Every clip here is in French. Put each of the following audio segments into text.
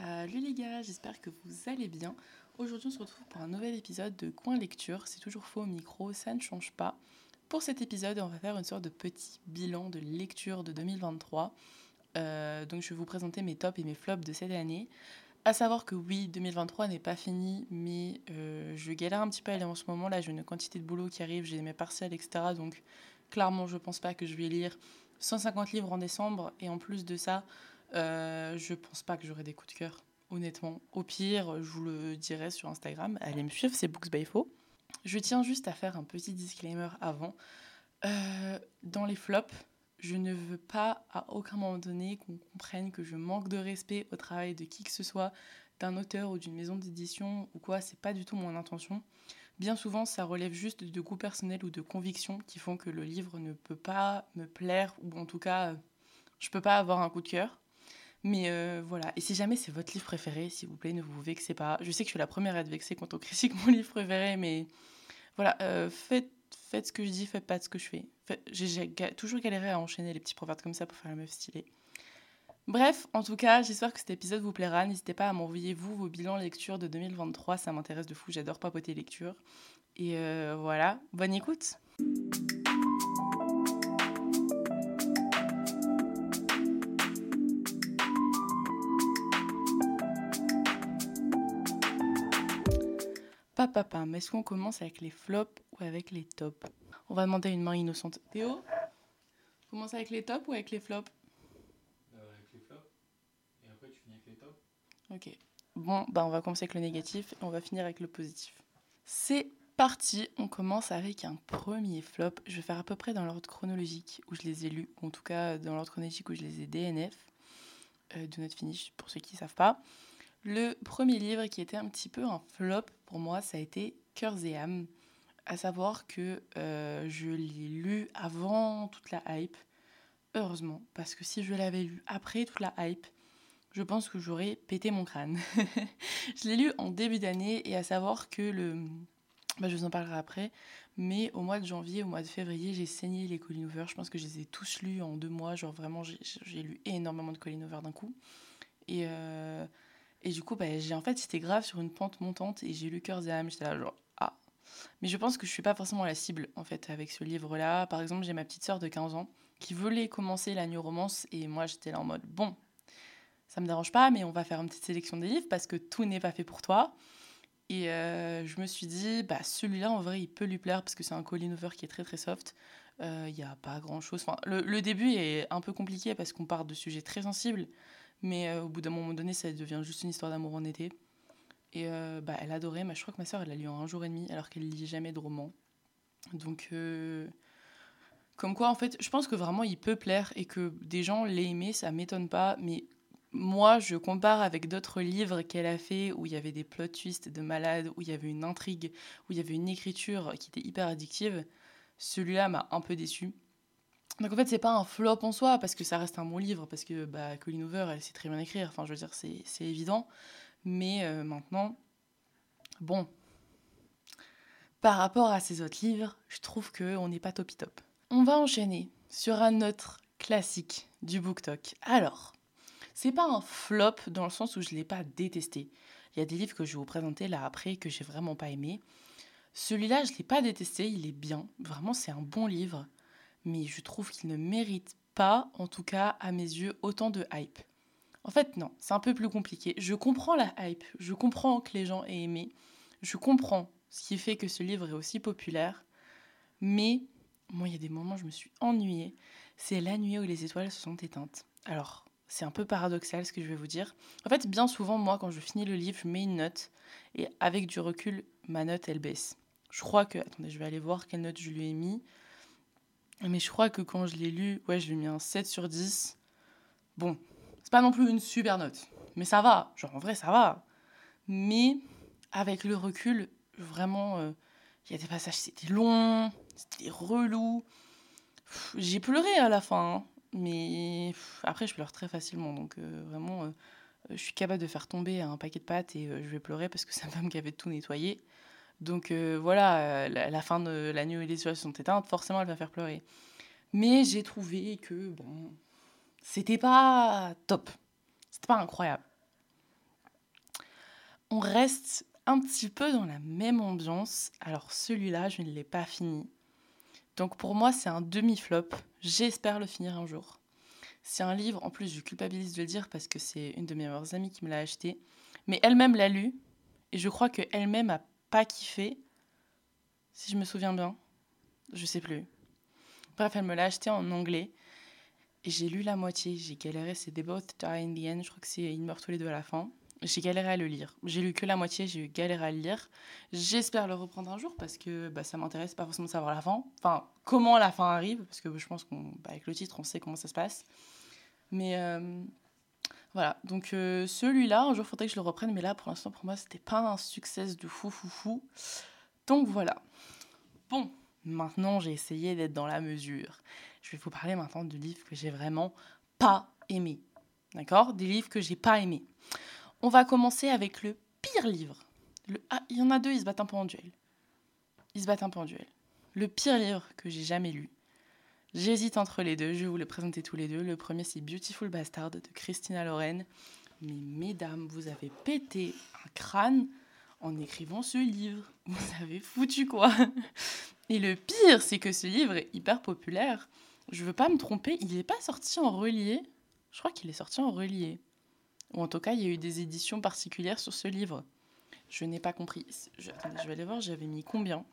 Salut les gars, j'espère que vous allez bien. Aujourd'hui on se retrouve pour un nouvel épisode de Coin Lecture. C'est toujours faux au micro, ça ne change pas. Pour cet épisode, on va faire une sorte de petit bilan de lecture de 2023. Euh, donc je vais vous présenter mes tops et mes flops de cette année. À savoir que oui, 2023 n'est pas fini, mais euh, je galère un petit peu à aller en ce moment. Là, j'ai une quantité de boulot qui arrive, j'ai mes partiels, etc. Donc clairement, je pense pas que je vais lire 150 livres en décembre. Et en plus de ça, je pense pas que j'aurai des coups de cœur, honnêtement. Au pire, je vous le dirai sur Instagram. Allez me suivre, c'est Books by Faux. Je tiens juste à faire un petit disclaimer avant. Euh, dans les flops, je ne veux pas à aucun moment donné qu'on comprenne que je manque de respect au travail de qui que ce soit, d'un auteur ou d'une maison d'édition ou quoi, c'est pas du tout mon intention. Bien souvent, ça relève juste de goûts personnels ou de convictions qui font que le livre ne peut pas me plaire ou en tout cas, je peux pas avoir un coup de cœur. Mais euh, voilà, et si jamais c'est votre livre préféré, s'il vous plaît, ne vous vexez pas. Je sais que je suis la première à être vexée quand on critique mon livre préféré, mais voilà, euh, faites, ce que je dis, faites pas ce que je fais. J'ai toujours galéré à enchaîner les petits proverbes comme ça pour faire la meuf stylée. Bref, en tout cas, j'espère que cet épisode vous plaira. N'hésitez pas à m'envoyer, vous, vos bilans lecture de 2023. Ça m'intéresse de fou. J'adore papoter lecture. Et euh, voilà, bonne écoute. Papa, mais est-ce qu'on commence avec les flops ou avec les tops? On va demander à une main innocente. Théo Commence avec les tops ou avec les flops? Euh, Avec les flops. Et après, tu finis avec les tops? Ok. Bon, bah on va commencer avec le négatif et on va finir avec le positif. C'est parti, on commence avec un premier flop. Je vais faire à peu près dans l'ordre chronologique où je les ai lus, ou en tout cas dans l'ordre chronologique où je les ai DNF, euh, de notre finish pour ceux qui ne savent pas. Le premier livre qui était un petit peu un flop pour moi, ça a été Cœurs et âmes. À savoir que euh, je l'ai lu avant toute la hype. Heureusement, parce que si je l'avais lu après toute la hype, je pense que j'aurais pété mon crâne. je l'ai lu en début d'année et à savoir que le. Bah, je vous en parlerai après. Mais au mois de janvier, au mois de février, j'ai saigné les Colin Hoover. Je pense que je les ai tous lus en deux mois. Genre vraiment, j'ai lu énormément de Colin Hoover d'un coup. Et. Euh, et du coup, bah, en fait, c'était grave sur une pente montante et j'ai lu Cœurs et âmes. J'étais là, genre, ah. Mais je pense que je suis pas forcément la cible, en fait, avec ce livre-là. Par exemple, j'ai ma petite sœur de 15 ans qui voulait commencer la New Romance et moi, j'étais là en mode, bon, ça me dérange pas, mais on va faire une petite sélection des livres parce que tout n'est pas fait pour toi. Et euh, je me suis dit, bah, celui-là, en vrai, il peut lui plaire parce que c'est un Colin Hoover qui est très très soft. Il euh, n'y a pas grand-chose. Enfin, le, le, début est un peu compliqué parce qu'on part de sujets très sensibles. Mais euh, au bout d'un moment donné, ça devient juste une histoire d'amour en été. Et euh, bah, elle adorait, mais je crois que ma soeur, elle l'a lu en un jour et demi, alors qu'elle lit jamais de romans. Donc, euh, comme quoi, en fait, je pense que vraiment, il peut plaire et que des gens l'aient aimé, ça m'étonne pas. Mais moi, je compare avec d'autres livres qu'elle a fait où il y avait des plot twists de malades, où il y avait une intrigue, où il y avait une écriture qui était hyper addictive. Celui-là m'a un peu déçu. Donc en fait, c'est pas un flop en soi, parce que ça reste un bon livre, parce que bah, Colleen Hoover, elle sait très bien écrire, enfin je veux dire, c'est, évident. Mais euh, maintenant, bon, par rapport à ces autres livres, je trouve qu'on n'est pas top top. On va enchaîner sur un autre classique du BookTok. Alors, c'est pas un flop dans le sens où je l'ai pas détesté. Il y a des livres que je vais vous présenter là après que j'ai vraiment pas aimé. Celui-là, je l'ai pas détesté, il est bien. Vraiment, c'est un bon livre mais je trouve qu'il ne mérite pas, en tout cas à mes yeux, autant de hype. En fait, non, c'est un peu plus compliqué. Je comprends la hype, je comprends que les gens aient aimé, je comprends ce qui fait que ce livre est aussi populaire, mais moi, il y a des moments où je me suis ennuyée. C'est la nuit où les étoiles se sont éteintes. Alors, c'est un peu paradoxal ce que je vais vous dire. En fait, bien souvent, moi, quand je finis le livre, je mets une note, et avec du recul, ma note, elle baisse. Je crois que... Attendez, je vais aller voir quelle note je lui ai mis. Mais je crois que quand je l'ai lu, ouais, je lui ai mis un 7 sur 10. Bon, c'est pas non plus une super note, mais ça va. Genre, en vrai, ça va. Mais avec le recul, vraiment, euh, il y a des passages, c'était long, c'était relou. J'ai pleuré à la fin, hein. mais après, je pleure très facilement. Donc, euh, vraiment, euh, je suis capable de faire tomber un paquet de pâtes et je vais pleurer parce que ça va me gaver de tout nettoyer. Donc euh, voilà, euh, la, fin de la nuit où les étoiles sont éteintes, forcément elle va faire pleurer. Mais j'ai trouvé que bon, c'était pas top, c'était pas incroyable. On reste un petit peu dans la même ambiance. Alors celui-là, je ne l'ai pas fini. Donc pour moi, c'est un demi-flop. J'espère le finir un jour. C'est un livre, en plus je culpabilise de le dire parce que c'est une de mes meilleures amies qui me l'a acheté. Mais elle-même l'a lu. Et je crois qu'elle-même a pas kiffé. Si je me souviens bien. Je sais plus. Bref, elle me l'a acheté en anglais. Et j'ai lu la moitié. J'ai galéré. C'est They Both Die in the End. Je crois que c'est Ils meurent tous les deux à la fin. J'ai galéré à le lire. J'ai lu que la moitié. J'ai eu galéré à le lire. J'espère le reprendre un jour parce que bah, ça m'intéresse pas forcément de savoir la fin. Enfin, comment la fin arrive. Parce que je pense qu'avec bah, le titre, on sait comment ça se passe. Mais euh, voilà. Donc euh, celui-là, un jour, il faudrait que je le reprenne. Mais là, pour l'instant, pour moi, c'était pas un succès de fou, fou, fou. Donc voilà. Bon, maintenant, j'ai essayé d'être dans la mesure. Je vais vous parler maintenant de livres que j'ai vraiment pas aimés. D'accord? Des livres que j'ai pas aimés. On va commencer avec le pire livre. Ah, il y en a deux, ils se battent un peu en duel. Ils se battent un peu en duel. Le pire livre que j'ai jamais lu. J'hésite entre les deux, je vais vous les présenter tous les deux. Le premier, c'est Beautiful Bastard de Christina Loren. Mais mesdames, vous avez pété un crâne en écrivant ce livre. Vous avez foutu quoi Et le pire, c'est que ce livre est hyper populaire. Je veux pas me tromper, il n'est pas sorti en relié. Je crois qu'il est sorti en relié. Ou en tout cas, il y a eu des éditions particulières sur ce livre. Je n'ai pas compris. Je, attendez, je vais aller voir, j'avais mis combien?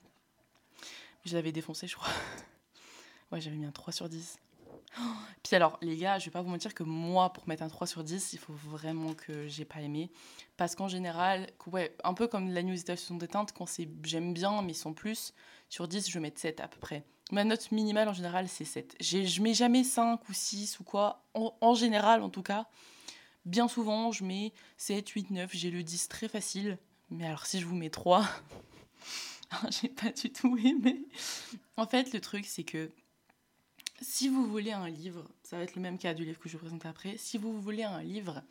Je l'avais défoncé, je crois. Ouais, j'avais mis un 3 sur 10. Puis alors, les gars, je vais pas vous mentir que moi, pour mettre un 3 sur 10, il faut vraiment que j'ai pas aimé. Parce qu'en général, un peu comme la news se sont déteintes, quand c'est j'aime bien, mais sans plus, sur 10, je vais mettre 7 à peu près. Ma note minimale en général, c'est 7. Je mets jamais 5 ou 6 ou quoi. En, général, en tout cas, bien souvent, je mets 7, 8, 9. J'ai le 10 très facile. Mais alors, si je vous mets 3, j'ai pas du tout aimé. En fait, le truc, c'est que si vous voulez un livre, ça va être le même cas du livre que je vous présenter après, si vous voulez un livre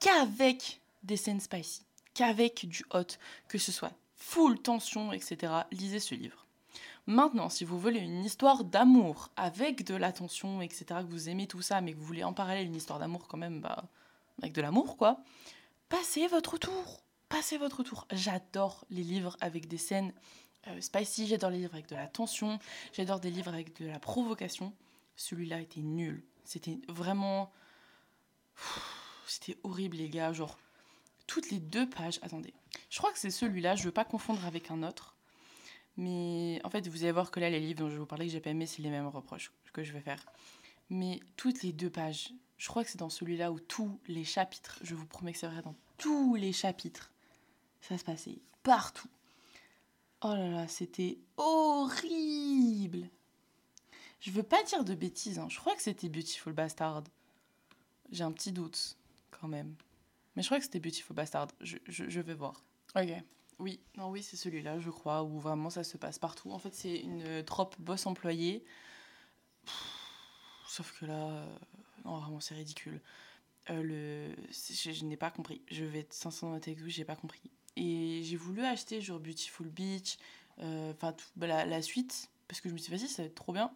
qu'avec des scènes spicy, qu'avec du hot, que ce soit full tension, etc., lisez ce livre. Maintenant, si vous voulez une histoire d'amour avec de la tension, etc., que vous aimez tout ça, mais que vous voulez en parallèle une histoire d'amour quand même, bah, avec de l'amour, quoi, passez votre tour. Passez votre tour. J'adore les livres avec des scènes euh, spicy, j'adore les livres avec de la tension, j'adore des livres avec de la provocation. Celui-là était nul. C'était vraiment. C'était horrible, les gars. Genre, toutes les deux pages. Attendez. Je crois que c'est celui-là, je veux pas confondre avec un autre. Mais en fait, vous allez voir que là, les livres dont je vais vous parler que j'ai pas aimé, c'est les mêmes reproches que je vais faire. Mais toutes les deux pages, je crois que c'est dans celui-là où tous les chapitres, je vous promets que c'est vrai, dans tous les chapitres, ça se passait partout. Oh là là, c'était horrible. Je veux pas dire de bêtises, hein. je crois que c'était Beautiful Bastard. J'ai un petit doute quand même. Mais je crois que c'était Beautiful Bastard. Je, je, vais voir. Ok. Oui, non, oui, c'est celui-là, je crois, où vraiment ça se passe partout. En fait, c'est une trope boss employé. Sauf que là, euh, non, vraiment, c'est ridicule. Euh, le... Je, je n'ai pas compris. Je vais être sincèrement avec vous, j'ai pas compris. Et j'ai voulu acheter genre Beautiful Beach, euh, enfin bah, la, suite, parce que je me suis dit, vas-y, ça va être trop bien.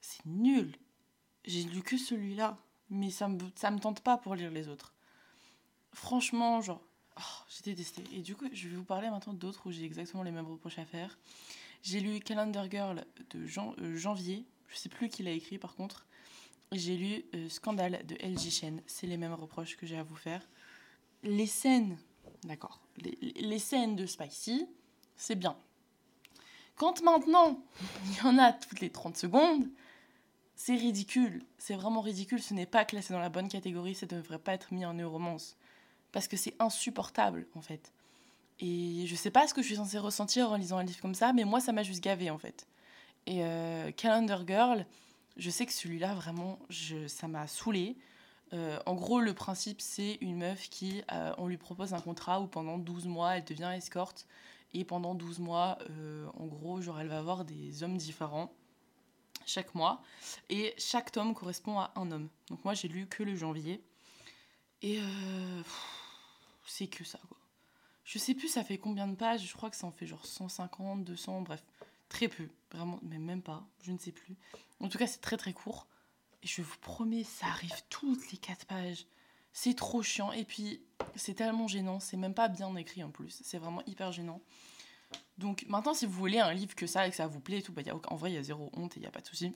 C'est nul. J'ai lu que celui-là, mais ça me, ça me tente pas pour lire les autres. Franchement, genre, oh, j'ai détesté. Et du coup, je vais vous parler maintenant d'autres où j'ai exactement les mêmes reproches à faire. J'ai lu Calendar Girl de euh, janvier, je sais plus qui l'a écrit par contre. J'ai lu euh, Scandale de LG Chen, c'est les mêmes reproches que j'ai à vous faire. Les scènes D'accord. Les, scènes de Spicy, c'est bien. Quand maintenant, il y en a toutes les 30 secondes, c'est ridicule. C'est vraiment ridicule. Ce n'est pas classé dans la bonne catégorie. Ça ne devrait pas être mis en neuromance. Parce que c'est insupportable, en fait. Et je sais pas ce que je suis censée ressentir en lisant un livre comme ça, mais moi, ça m'a juste gavé, en fait. Et euh, Calendar Girl, je sais que celui-là, vraiment, je, ça m'a saoulée. Euh, en gros, le principe, c'est une meuf qui, euh, on lui propose un contrat où pendant 12 mois, elle devient escorte. Et pendant 12 mois, euh, en gros, genre, elle va avoir des hommes différents chaque mois. Et chaque tome correspond à un homme. Donc moi, j'ai lu que le janvier. Et c'est que ça, quoi. Je sais plus ça fait combien de pages? Je crois que ça en fait genre 150, 200, bref. Très peu. Vraiment, mais même pas. Je ne sais plus. En tout cas, c'est très très court. Je vous promets, ça arrive toutes les quatre pages. C'est trop chiant. Et puis, c'est tellement gênant. C'est même pas bien écrit en plus. C'est vraiment hyper gênant. Donc maintenant, si vous voulez un livre que ça et que ça vous plaît et tout, bah, y en vrai, il y a zéro honte et il n'y a pas de souci.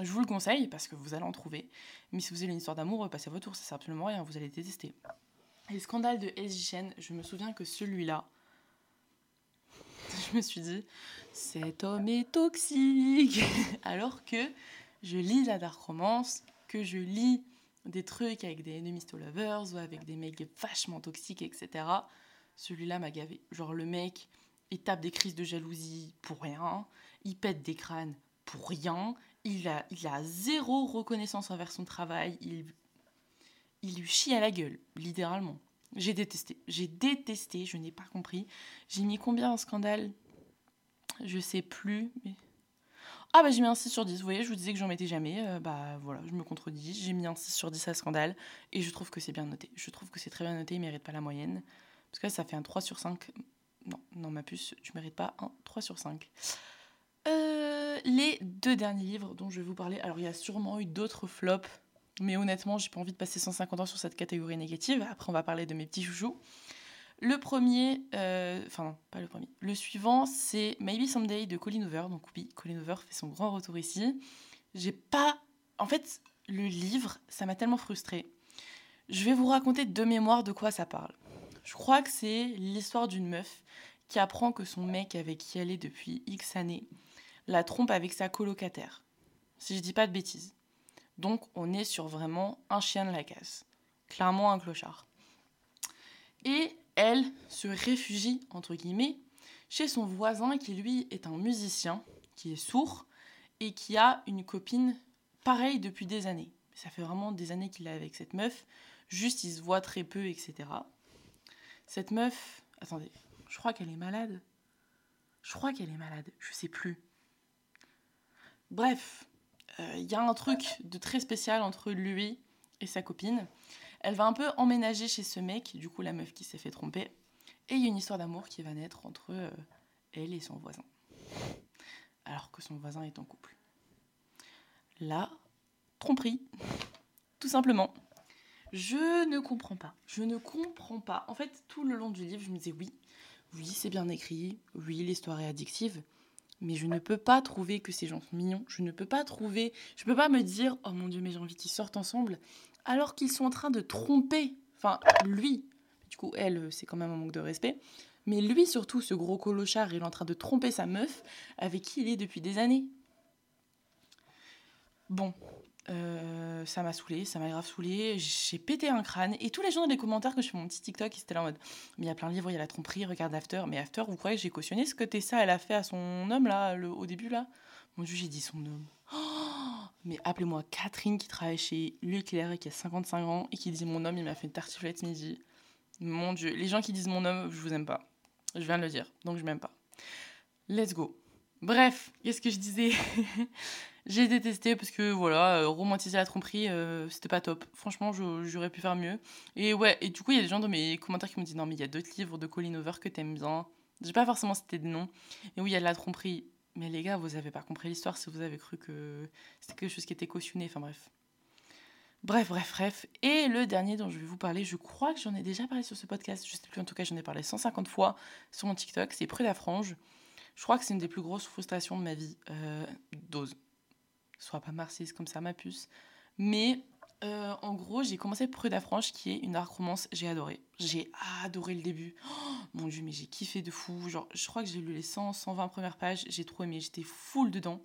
Je vous le conseille parce que vous allez en trouver. Mais si vous avez une histoire d'amour, passez votre tour, ça sert absolument rien, vous allez détester. Les scandales de LG Chen, je me souviens que celui-là, je me suis dit, cet homme est toxique. Alors que je lis la dark romance, que je lis des trucs avec des enemies to lovers ou avec des mecs vachement toxiques, etc. Celui-là m'a gavé. Genre le mec, il tape des crises de jalousie pour rien, il pète des crânes pour rien, il a, il a zéro reconnaissance envers son travail, il, il lui chie à la gueule, littéralement. J'ai détesté, j'ai détesté, je n'ai pas compris. J'ai mis combien en scandale? Je sais plus. Ah bah j'ai mis un 6 sur 10, vous voyez, je vous disais que j'en mettais jamais, euh, bah voilà, je me contredis, j'ai mis un 6 sur 10 à scandale, et je trouve que c'est bien noté. Je trouve que c'est très bien noté, il mérite pas la moyenne, parce que là ça fait un 3 sur 5. Non, non ma puce, tu mérites pas un 3 sur 5. Euh, les deux derniers livres dont je vais vous parler, alors il y a sûrement eu d'autres flops, mais honnêtement, j'ai pas envie de passer 150 ans sur cette catégorie négative. Après, on va parler de mes petits chouchous. Le premier, euh, enfin non, pas le premier. Le suivant, c'est Maybe Someday de Colin Hoover. Donc oui, Colin Hoover fait son grand retour ici. J'ai pas... En fait, le livre, ça m'a tellement frustrée. Je vais vous raconter de mémoire de quoi ça parle. Je crois que c'est l'histoire d'une meuf qui apprend que son mec avec qui elle est depuis X années la trompe avec sa colocataire. Si je dis pas de bêtises. Donc on est sur vraiment un chien de la casse. Clairement un clochard. Et elle se réfugie, entre guillemets, chez son voisin qui lui est un musicien, qui est sourd, et qui a une copine pareille depuis des années. Ça fait vraiment des années qu'il est avec cette meuf. Juste, il se voit très peu, etc. Cette meuf... Attendez, je crois qu'elle est malade. Je crois qu'elle est malade, je sais plus. Bref, il euh, y a un truc de très spécial entre lui et sa copine. Elle va un peu emménager chez ce mec, du coup la meuf qui s'est fait tromper. Et il y a une histoire d'amour qui va naître entre euh, elle et son voisin. Alors que son voisin est en couple. La tromperie, tout simplement. Je ne comprends pas. Je ne comprends pas. En fait, tout le long du livre, je me disais oui, oui, c'est bien écrit, oui, l'histoire est addictive, mais je ne peux pas trouver que ces gens sont mignons. Je ne peux pas trouver, je peux pas me dire, oh mon dieu, mais j'ai envie qu'ils sortent ensemble, alors qu'ils sont en train de tromper. Enfin, lui, du coup, elle, c'est quand même un manque de respect. Mais lui, surtout, ce gros colochard, il est en train de tromper sa meuf avec qui il est depuis des années. Bon, euh, ça m'a saoulé, ça m'a grave saoulé. J'ai pété un crâne. Et tous les gens dans les commentaires que je fais mon petit TikTok, ils étaient là en mode Mais il y a plein de livres, il y a la tromperie, regarde After. Mais After, vous croyez que j'ai cautionné ce que Tessa, elle a fait à son homme, là, au début, là? Mon dieu, j'ai dit son homme. Oh mais appelez-moi Catherine qui travaille chez Leclerc et qui a 55 ans et qui dit Mon homme, il m'a fait une tartiflette midi. Mon dieu, les gens qui disent mon homme, je vous aime pas. Je viens de le dire, donc je m'aime pas. Let's go. Bref, qu'est-ce que je disais? J'ai détesté parce que voilà, euh, romantiser la tromperie, euh, c'était pas top. Franchement, j'aurais pu faire mieux. Et ouais, et du coup, il y a des gens dans mes commentaires qui me disent non, mais il y a d'autres livres de Colin Over que t'aimes bien. J'ai pas forcément cité des noms. Et oui, il y a de la tromperie. Mais les gars, vous avez pas compris l'histoire si vous avez cru que c'était quelque chose qui était cautionné. Enfin bref. Bref, bref, bref. Et le dernier dont je vais vous parler, je crois que j'en ai déjà parlé sur ce podcast. Je sais plus, en tout cas, j'en ai parlé 150 fois sur mon TikTok. C'est la frange. Je crois que c'est une des plus grosses frustrations de ma vie. Euh, dose soit pas marxiste comme ça, ma puce. Mais euh, en gros, j'ai commencé Prude Franche, qui est une arc romance, j'ai adoré. J'ai adoré le début. Oh, mon dieu, mais j'ai kiffé de fou. Genre, je crois que j'ai lu les 100, 120 premières pages, j'ai trop aimé, j'étais full dedans.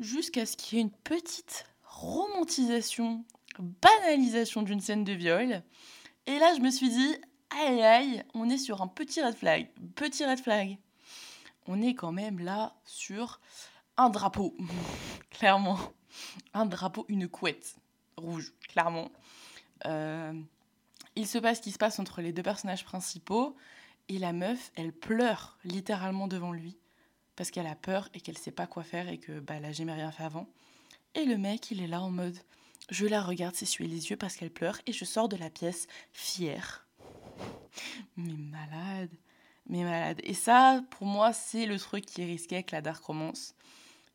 Jusqu'à ce qu'il y ait une petite romantisation, banalisation d'une scène de viol. Et là, je me suis dit, aïe aïe, on est sur un petit red flag. Petit red flag. On est quand même là sur un drapeau, clairement. Un drapeau, une couette rouge, clairement. Euh, il se passe ce qui se passe entre les deux personnages principaux et la meuf, elle pleure littéralement devant lui parce qu'elle a peur et qu'elle sait pas quoi faire et que bah, elle a jamais rien fait avant. Et le mec, il est là en mode je la regarde s'essuyer les yeux parce qu'elle pleure et je sors de la pièce fière. Mais malade, mais malade. Et ça, pour moi, c'est le truc qui est risqué avec la dark romance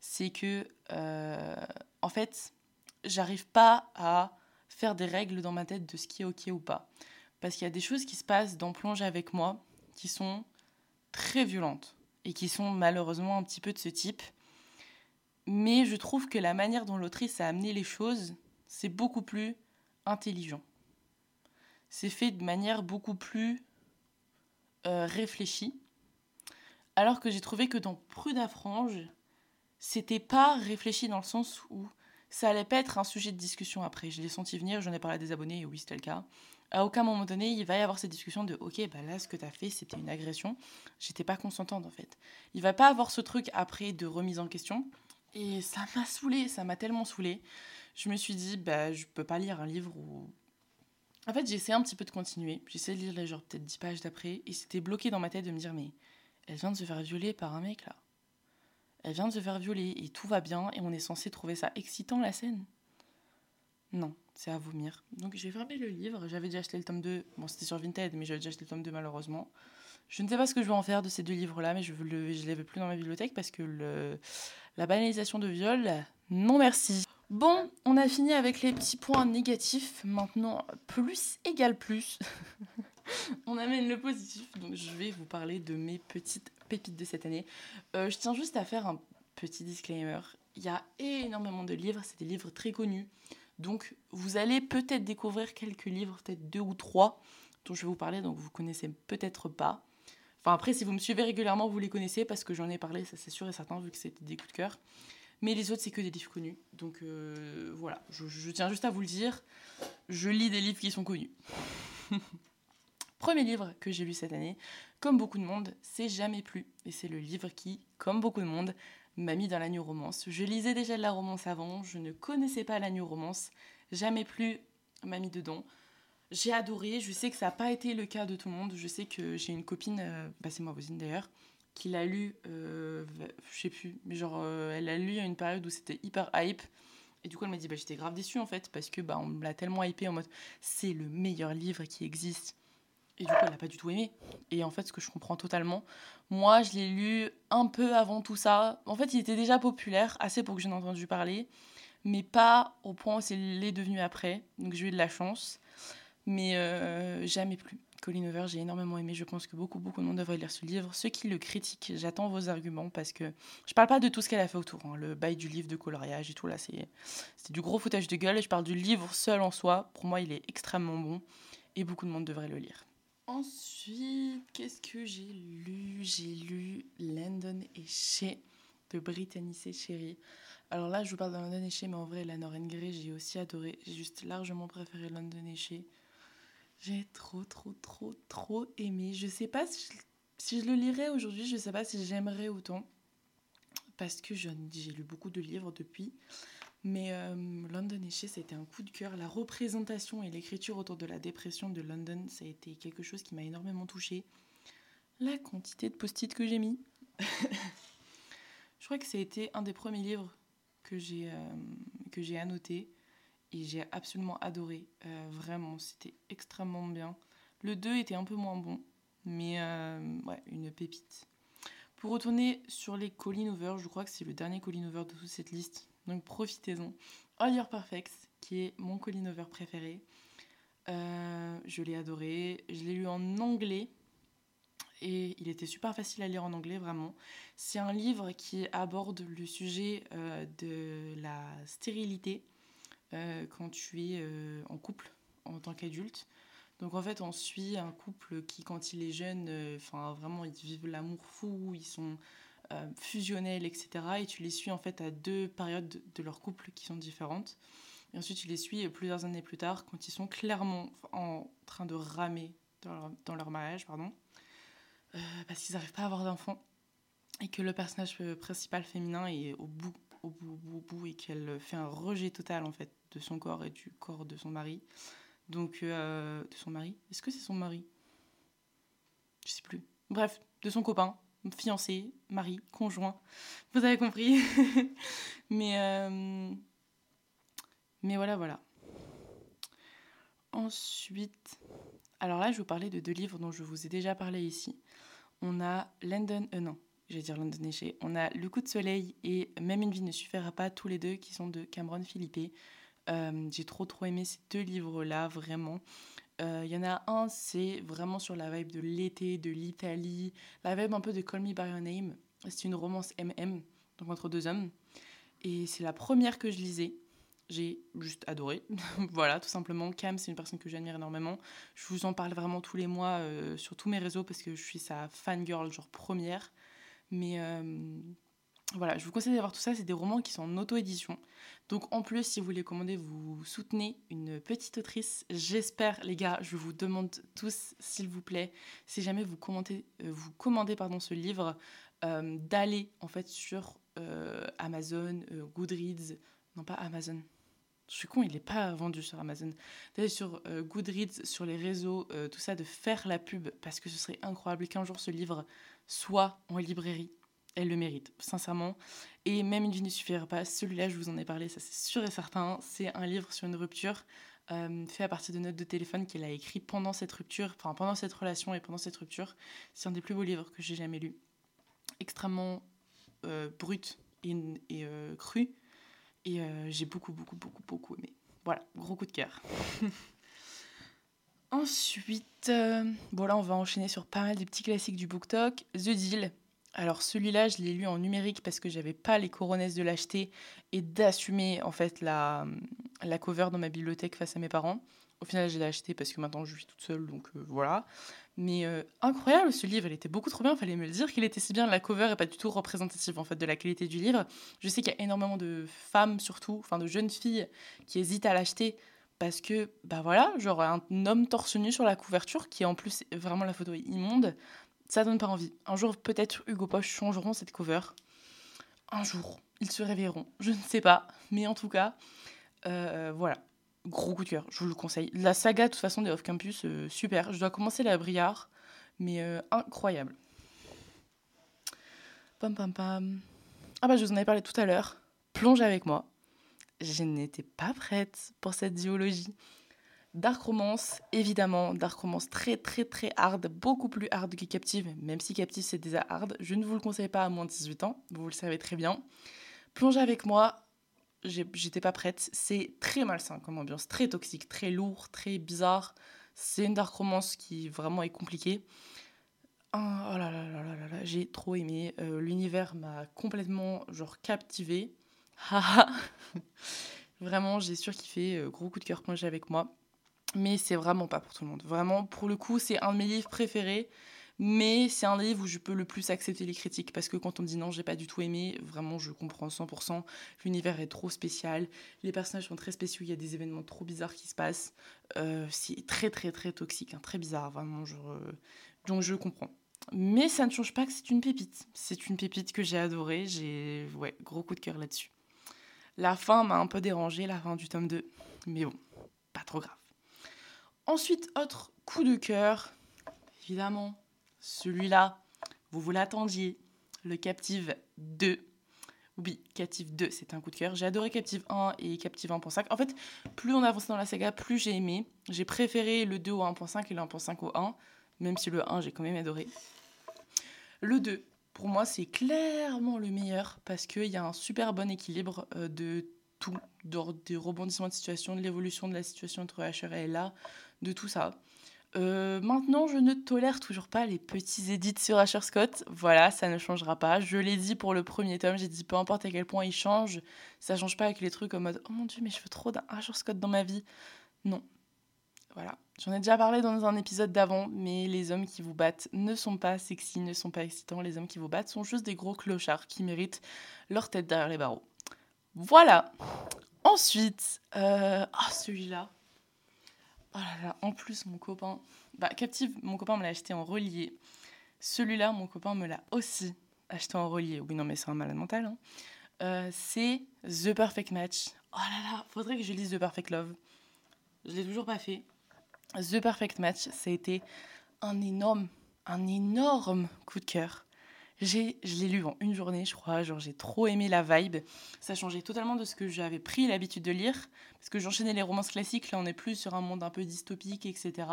c'est que, euh, en fait, j'arrive pas à faire des règles dans ma tête de ce qui est ok ou pas. Parce qu'il y a des choses qui se passent dans Plonge avec moi qui sont très violentes et qui sont malheureusement un petit peu de ce type. Mais je trouve que la manière dont l'autrice a amené les choses, c'est beaucoup plus intelligent. C'est fait de manière beaucoup plus euh, réfléchie. Alors que j'ai trouvé que dans Prudafrange, c'était pas réfléchi dans le sens où ça allait pas être un sujet de discussion après. Je l'ai senti venir, j'en ai parlé à des abonnés et oui, c'était le cas. À aucun moment donné, il va y avoir cette discussion de OK, bah là, ce que tu as fait, c'était une agression. J'étais pas consentante en fait. Il va pas avoir ce truc après de remise en question. Et ça m'a saoulé, ça m'a tellement saoulé. Je me suis dit, bah, je peux pas lire un livre où. En fait, j'ai essayé un petit peu de continuer. J'ai essayé de lire les genre peut-être 10 pages d'après. Et c'était bloqué dans ma tête de me dire, mais elle vient de se faire violer par un mec là. Elle vient de se faire violer et tout va bien et on est censé trouver ça excitant la scène. Non, c'est à vomir. Donc j'ai fermé le livre, j'avais déjà acheté le tome 2. Bon, c'était sur Vinted, mais j'avais déjà acheté le tome 2 malheureusement. Je ne sais pas ce que je vais en faire de ces deux livres-là, mais je ne les veux plus dans ma bibliothèque parce que la banalisation de viol, non merci. Bon, on a fini avec les petits points négatifs. Maintenant, plus égale plus. on amène le positif. Donc, je vais vous parler de mes petites pépites de cette année. Euh, je tiens juste à faire un petit disclaimer. Il y a énormément de livres, c'est des livres très connus. Donc, vous allez peut-être découvrir quelques livres, peut-être deux ou trois, dont je vais vous parler, donc vous connaissez peut-être pas. Enfin, après, si vous me suivez régulièrement, vous les connaissez parce que j'en ai parlé, ça c'est sûr et certain, vu que c'était des coups de cœur. Mais les autres, c'est que des livres connus. Donc euh, voilà, je, je, tiens juste à vous le dire. Je lis des livres qui sont connus. Premier livre que j'ai lu cette année, comme beaucoup de monde, c'est Jamais plus. Et c'est le livre qui, comme beaucoup de monde, m'a mis dans la new romance. Je lisais déjà de la romance avant, je ne connaissais pas la new romance. Jamais plus m'a mis dedans. J'ai adoré, je sais que ça n'a pas été le cas de tout le monde. Je sais que j'ai une copine, euh, bah c'est ma voisine d'ailleurs, qui l'a lu, euh, je sais plus, mais genre euh, elle l'a lu à une période où c'était hyper hype. Et du coup elle m'a dit, bah, j'étais grave déçue en fait, parce que bah, on me l'a tellement hypé en mode, c'est le meilleur livre qui existe. Et du coup, elle n'a pas du tout aimé. Et en fait, ce que je comprends totalement, moi, je l'ai lu un peu avant tout ça. En fait, il était déjà populaire, assez pour que j'en ai entendu parler, mais pas au point où il est devenu après. Donc, j'ai eu de la chance. Mais euh, jamais plus. Colin Over, j'ai énormément aimé. Je pense que beaucoup, beaucoup de monde devrait lire ce livre. Ceux qui le critiquent, j'attends vos arguments parce que je parle pas de tout ce qu'elle a fait autour. Hein. Le bail du livre de coloriage et tout, là, c'est du gros foutage de gueule. Je parle du livre seul en soi. Pour moi, il est extrêmement bon et beaucoup de monde devrait le lire. Ensuite, qu'est-ce que j'ai lu? J'ai lu Landon et Shea de Brittany C. Cherry. Alors là, je vous parle de London et Shea, mais en vrai, la Norren Grey, j'ai aussi adoré. J'ai juste largement préféré London et Shea. J'ai trop, trop, trop, trop aimé. Je sais pas si je, si je le lirais aujourd'hui, je sais pas si j'aimerais autant. Parce que j'ai lu beaucoup de livres depuis. Mais euh, London ça a été un coup de cœur. La représentation et l'écriture autour de la dépression de London, ça a été quelque chose qui m'a énormément touchée. La quantité de post-it que j'ai mis. Je crois que ça a été un des premiers livres que j'ai euh, annoté et j'ai absolument adoré. Euh, vraiment, c'était extrêmement bien. Le 2 était un peu moins bon, mais ouais, une pépite. Pour retourner sur les Colin Over, je crois que c'est le dernier Colin Over de toute cette liste. Donc profitez-en. All Your Perfects, qui est mon Colin Over préféré. Euh, je l'ai adoré. Je l'ai lu en anglais. Et il était super facile à lire en anglais, vraiment. C'est un livre qui aborde le sujet euh, de la stérilité euh, quand tu es en couple en tant qu'adulte. Donc en fait, on suit un couple qui, quand il est jeune, enfin vraiment, ils vivent l'amour fou, ils sont euh, fusionnels, etc. Et tu les suis en fait à deux périodes de leur couple qui sont différentes. Et ensuite, tu les suis plusieurs années plus tard quand ils sont clairement en train de ramer dans leur, mariage, pardon, euh, parce qu'ils n'arrivent pas à avoir d'enfants et que le personnage principal féminin est au bout, au bout, au bout, au bout et qu'elle fait un rejet total en fait de son corps et du corps de son mari. Donc, euh, de son mari? Est-ce que c'est son mari? Je sais plus. Bref, de son copain fiancé, mari, conjoint. Vous avez compris. mais, euh, mais voilà, voilà. Ensuite, alors là, je vous parler de deux livres dont je vous ai déjà parlé ici. On a London, euh non, je vais dire London On a Le coup de soleil et Même une vie ne suffira pas, tous les deux qui sont de Cameron Philippe. Euh, j'ai trop trop aimé ces deux livres-là, vraiment. Euh, Il y en a un, c'est vraiment sur la vibe de l'été, de l'Italie, la vibe un peu de Call Me By Your Name. C'est une romance MM, donc entre deux hommes. Et c'est la première que je lisais. J'ai juste adoré. voilà, tout simplement. Cam, c'est une personne que j'admire énormément. Je vous en parle vraiment tous les mois euh, sur tous mes réseaux parce que je suis sa fangirl, genre première. Mais euh, voilà, je vous conseille d'avoir tout ça. C'est des romans qui sont en auto-édition. Donc en plus, si vous les commandez, vous soutenez une petite autrice. J'espère, les gars, je vous demande tous, s'il vous plaît, si jamais vous, commentez, euh, vous commandez pardon, ce livre, euh, d'aller en fait sur euh, Amazon, Goodreads, non pas Amazon. Je suis con, il n'est pas vendu sur Amazon. D'aller sur Goodreads, sur les réseaux, tout ça, de faire la pub, parce que ce serait incroyable qu'un jour ce livre soit en librairie. Elle le mérite, sincèrement. Et même une vie ne suffira pas. Celui-là, je vous en ai parlé, ça c'est sûr et certain. C'est un livre sur une rupture euh, fait à partir de notes de téléphone qu'elle a écrit pendant cette rupture, enfin pendant cette relation et pendant cette rupture. C'est un des plus beaux livres que j'ai jamais lu. Extrêmement euh, brut et, et euh, cru. Et j'ai beaucoup, beaucoup, beaucoup, beaucoup aimé. Voilà, gros coup de cœur. Ensuite, bon là on va enchaîner sur pas mal des petits classiques du BookTok. The Deal. Alors celui-là, je l'ai lu en numérique parce que j'avais pas les coronesses de l'acheter et d'assumer en fait la, la cover dans ma bibliothèque face à mes parents. Au final, je l'ai acheté parce que maintenant je vis toute seule, donc euh, voilà. Mais euh, incroyable ce livre, il était beaucoup trop bien, fallait me le dire qu'il était si bien. La cover est pas du tout représentative en fait de la qualité du livre. Je sais qu'il y a énormément de femmes surtout, enfin de jeunes filles qui hésitent à l'acheter parce que bah voilà, genre un homme torse nu sur la couverture qui en plus vraiment la photo est immonde, ça donne pas envie. Un jour peut-être Hugo Poche changeront cette cover. Un jour, ils se réveilleront, je ne sais pas, mais en tout cas, euh, voilà. Gros coup de cœur, je vous le conseille. La saga, de toute façon, des Off Campus, euh, super. Je dois commencer la Briard, mais euh, incroyable. Pam pam pam. Ah bah, je vous en avais parlé tout à l'heure. Plonge avec moi. Je n'étais pas prête pour cette duologie. Dark Romance, évidemment, Dark Romance très très très hard, beaucoup plus hard que Captive, même si Captive c'est déjà hard. Je ne vous le conseille pas à moins de 18 ans, vous le savez très bien. Plonge avec moi, j'étais pas prête. C'est très malsain comme ambiance, très toxique, très lourd, très bizarre. C'est une dark romance qui vraiment est compliquée. Ah, oh là là là là là là, j'ai trop aimé. Euh, L'univers m'a complètement genre captivé. vraiment, j'ai surkiffé. Euh, gros coup de cœur plongé avec moi. Mais c'est vraiment pas pour tout le monde. Vraiment, pour le coup, c'est un de mes livres préférés. Mais c'est un livre où je peux le plus accepter les critiques parce que quand on me dit non, j'ai pas du tout aimé, vraiment je comprends 100%. L'univers est trop spécial, les personnages sont très spéciaux, il y a des événements trop bizarres qui se passent. Euh, c'est très très très toxique, hein, très bizarre, vraiment. Donc je comprends. Mais ça ne change pas que c'est une pépite. C'est une pépite que j'ai adorée. J'ai ouais, gros coup de cœur là-dessus. La fin m'a un peu dérangée, la fin du tome 2. Mais bon, pas trop grave. Ensuite, autre coup de cœur, évidemment, celui-là, vous vous l'attendiez, le Captive 2. Oui, Captive 2, c'est un coup de cœur. J'ai adoré Captive 1 et Captive 1.5. En fait, plus on avançait dans la saga, plus j'ai aimé. J'ai préféré le 2 au 1.5 et le 1.5 au 1, même si le 1, j'ai quand même adoré. Le 2, pour moi, c'est clairement le meilleur parce qu'il y a un super bon équilibre euh, de tout, de- des rebondissements de situation, de l'évolution de la situation entre HR et Ella, de tout ça. Euh, maintenant, je ne tolère toujours pas les petits édits sur Asher Scott. Voilà, ça ne changera pas. Je l'ai dit pour le premier tome, j'ai dit peu importe à quel point il change, ça change pas avec les trucs en mode oh mon dieu, mais je veux trop d'un Scott dans ma vie. Non. Voilà. J'en ai déjà parlé dans un épisode d'avant, mais les hommes qui vous battent ne sont pas sexy, ne sont pas excitants. Les hommes qui vous battent sont juste des gros clochards qui méritent leur tête derrière les barreaux. Voilà. Ensuite, euh... ah, celui-là. Oh là là, en plus, mon copain. Bah, Captive, mon copain me l'a acheté en relié. Celui-là, mon copain me l'a aussi acheté en relié. Oui, non, mais c'est un malade mental. hein. Euh, c'est The Perfect Match. Oh là là, faudrait que je lise The Perfect Love. Je l'ai toujours pas fait. The Perfect Match, ça a été un énorme, un énorme coup de cœur. Je l'ai lu en une journée, je crois. Genre, j'ai trop aimé la vibe. Ça changeait totalement de ce que j'avais pris l'habitude de lire. Parce que j'enchaînais les romances classiques. Là, on est plus sur un monde un peu dystopique, etc.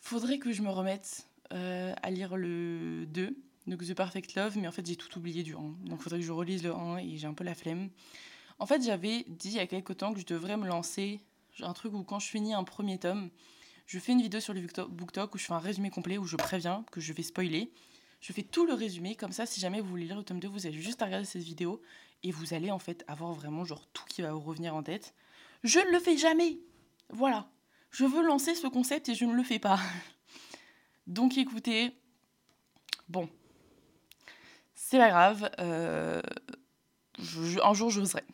Faudrait que je me remette euh, à lire le 2, donc The Perfect Love. Mais en fait, j'ai tout oublié du 1. Donc, faudrait que je relise le 1 et j'ai un peu la flemme. En fait, j'avais dit il y a quelques temps que je devrais me lancer un truc où quand je finis un premier tome, je fais une vidéo sur le BookTok où je fais un résumé complet où je préviens que je vais spoiler. Je fais tout le résumé, comme ça, si jamais vous voulez lire le tome 2, vous avez juste à regarder cette vidéo et vous allez en fait avoir vraiment genre tout qui va vous revenir en tête. Je ne le fais jamais. Voilà. Je veux lancer ce concept et je ne le fais pas. Donc écoutez, bon, c'est pas grave. Euh, un jour, j'oserai.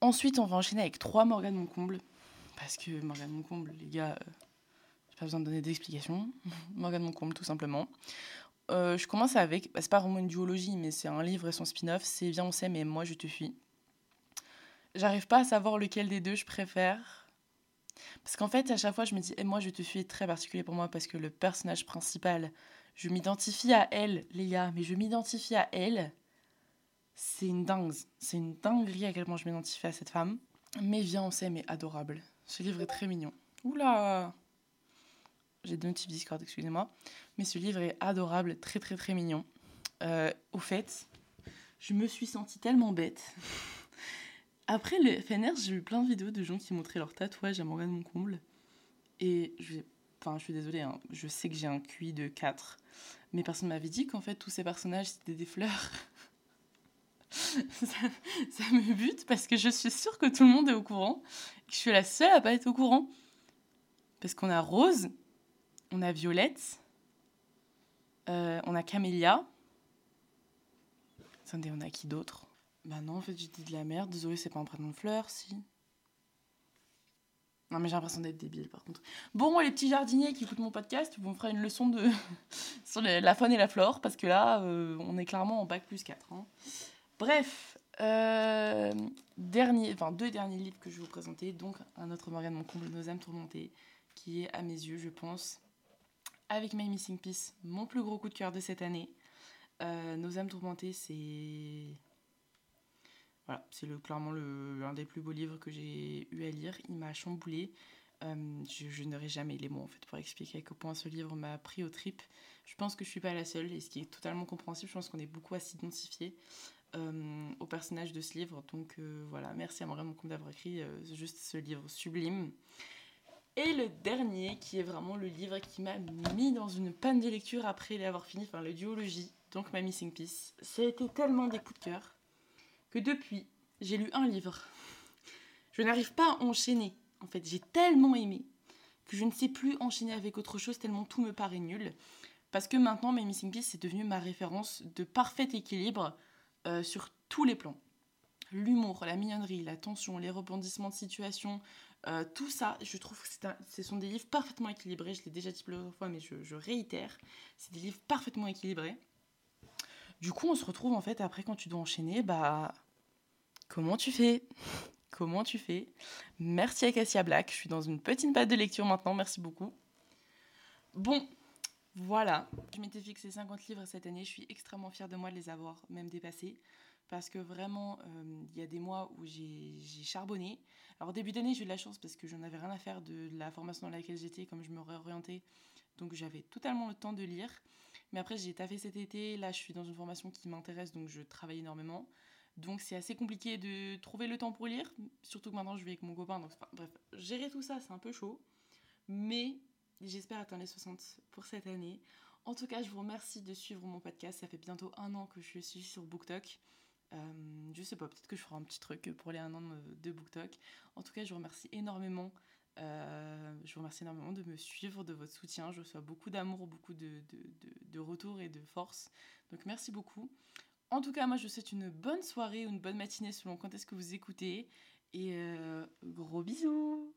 Ensuite, on va enchaîner avec trois Morgane Moncomble. Parce que Morgane Moncomble, les gars, euh, j'ai pas besoin de donner d'explications. Morgane Moncomble, tout simplement. Euh, je commence avec, bah, c'est pas vraiment une duologie, mais c'est un livre et son spin-off. C'est Viens, on sait, mais moi, je te fuis. J'arrive pas à savoir lequel des deux je préfère. Parce qu'en fait, à chaque fois, je me dis, et moi, je te fuis est très particulier pour moi parce que le personnage principal, je m'identifie à elle, Léa, mais je m'identifie à elle. C'est une dingue. C'est une dinguerie à quel point je m'identifie à cette femme. Mais viens, on sait, mais adorable. Ce livre est très mignon. Oula J'ai deux notifs Discord, excusez-moi. Mais ce livre est adorable, très très très mignon. Euh, au fait, je me suis sentie tellement bête. Après le FNR, j'ai vu plein de vidéos de gens qui montraient leur tatouage à Morgane Moncomble. Et je, enfin, je suis désolée, hein, je sais que j'ai un QI de 4. Mais personne m'avait dit qu'en fait tous ces personnages c'était des fleurs. ça, me bute parce que je suis sûre que tout le monde est au courant. je suis la seule à pas être au courant. Parce qu'on a Rose, on a Violette, euh, on a Camélia. Attendez, on a qui d'autre? Bah non, en fait, j'ai dit de la merde. Désolée, c'est pas un prénom de fleur, si. Non, mais j'ai l'impression d'être débile, par contre. Bon, les petits jardiniers qui écoutent mon podcast, vous me ferez une leçon de sur la faune et la flore, parce que là, euh, on est clairement en bac plus 4. Hein. Bref, euh, dernier, enfin, deux derniers livres que je vais vous présenter. Donc, un autre Morgane Mon comble, Nos âmes tourmentées, qui est, à mes yeux, je pense, avec My Missing Piece, mon plus gros coup de cœur de cette année. Euh, Nos âmes tourmentées, c'est. Voilà, c'est le, clairement l'un des plus beaux livres que j'ai eu à lire. Il m'a chamboulé. Euh, je, n'aurai jamais les mots en fait pour expliquer à quel point ce livre m'a pris au trip. Je pense que je suis pas la seule et ce qui est totalement compréhensible. Je pense qu'on est beaucoup à s'identifier euh, au personnage de ce livre. Donc voilà, merci à Morgane Moncombe d'avoir écrit juste ce livre sublime. Et le dernier, qui est vraiment le livre qui m'a mis dans une panne de lecture après l'avoir fini, enfin le duologie, donc ma Missing Piece. Ça a été tellement des coups de cœur que depuis, j'ai lu un livre. Je n'arrive pas à enchaîner. En fait, j'ai tellement aimé que je ne sais plus enchaîner avec autre chose tellement tout me paraît nul. Parce que maintenant, My Missing Piece est devenu ma référence de parfait équilibre euh, sur tous les plans. L'humour, la mignonnerie, la tension, les rebondissements de situation, euh, tout ça, je trouve que ce sont des livres parfaitement équilibrés. Je l'ai déjà dit plusieurs fois, mais je, réitère. C'est des livres parfaitement équilibrés. Du coup, on se retrouve en fait après quand tu dois enchaîner, bah comment tu fais? Comment tu fais? Merci Acacia Black. Je suis dans une petite pâte de lecture maintenant. Merci beaucoup. Bon, voilà. Je m'étais fixé 50 livres cette année. Je suis extrêmement fière de moi de les avoir même dépassés parce que vraiment, euh, il y a des mois où j'ai charbonné. Alors, début d'année, j'ai eu de la chance parce que j'en avais rien à faire de la formation dans laquelle j'étais, comme je me réorientais. Donc, j'avais totalement le temps de lire. Mais après, j'ai taffé cet été. Là, je suis dans une formation qui m'intéresse, donc je travaille énormément. Donc, c'est assez compliqué de trouver le temps pour lire. Surtout que maintenant, je vis avec mon copain. Donc, bref, gérer tout ça, c'est un peu chaud. Mais j'espère atteindre les 60 pour cette année. En tout cas, je vous remercie de suivre mon podcast. Ça fait bientôt un an que je suis sur BookTok. Euh, je sais pas, peut-être que je ferai un petit truc pour les un an de, BookTok. En tout cas, je vous remercie énormément. Euh, je vous remercie énormément de me suivre, de votre soutien. Je reçois beaucoup d'amour, beaucoup de, de, retours et de force. Donc merci beaucoup. En tout cas, moi, je vous souhaite une bonne soirée ou une bonne matinée selon quand est-ce que vous écoutez. Et euh, gros bisous